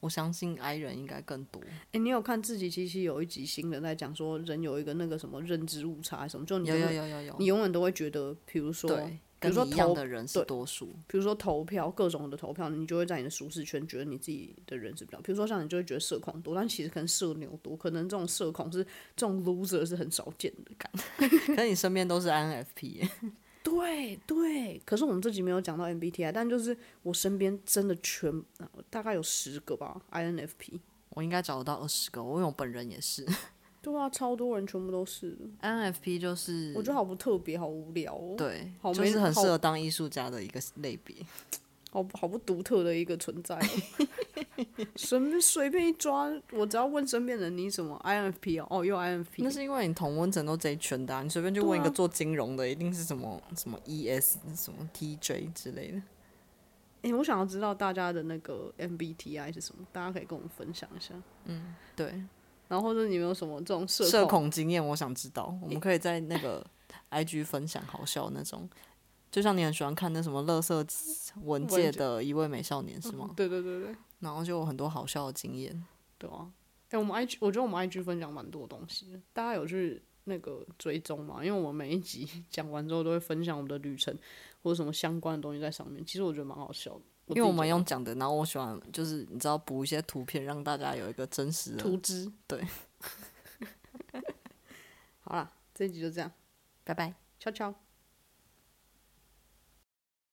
B: 我相信 I 人应该更多。诶、
A: 欸，你有看自己其实有一集新的在讲说人有一个那个什么认知误差什么？就你有有有有有，你永远都会觉得，比如说，比如说投
B: 的人是多数，
A: 比如说投票各种的投票，你就会在你的舒适圈觉得你自己的人是比较。比如说像你就会觉得社恐多，但其实可能社牛多，可能这种社恐是这种 loser 是很少见的感觉。
B: 可是你身边都是 INFP。
A: 对对，可是我们这集没有讲到 MBTI，但就是我身边真的全大概有十个吧，INFP。
B: 我应该找得到二十个，我因为我本人也是。
A: 对啊，超多人全部都是。
B: INFP 就是
A: 我觉得好不特别，好无聊哦。
B: 对，
A: 好没
B: 就是很适合当艺术家的一个类别。
A: 好好不独特的一个存在，随随便一抓，我只要问身边人，你什么 INFP 哦，哦，又 INFP，
B: 那是因为你同温层都这一圈的，你随便就问一个做金融的，一定是什么什么 ES 什么 TJ 之类的。
A: 哎、欸，我想要知道大家的那个 MBTI 是什么，大家可以跟我们分享一下。
B: 嗯，对。
A: 然后或者你们有什么这种社
B: 社恐经验，我想知道，我们可以在那个 IG 分享好笑那种。就像你很喜欢看那什么乐色文界的一位美少年是吗？
A: 对对对对。
B: 然后就有很多好笑的经验。
A: 对啊。哎、欸，我们 IG，我觉得我们 IG 分享蛮多东西的，大家有去那个追踪吗？因为我们每一集 讲完之后都会分享我们的旅程或者什么相关的东西在上面，其实我觉得蛮好笑的。
B: 因为我们用讲的，然后我喜欢就是你知道补一些图片，让大家有一个真实的
A: 图资。
B: 对。
A: 好了，这一集就这样，
B: 拜拜，
A: 悄悄。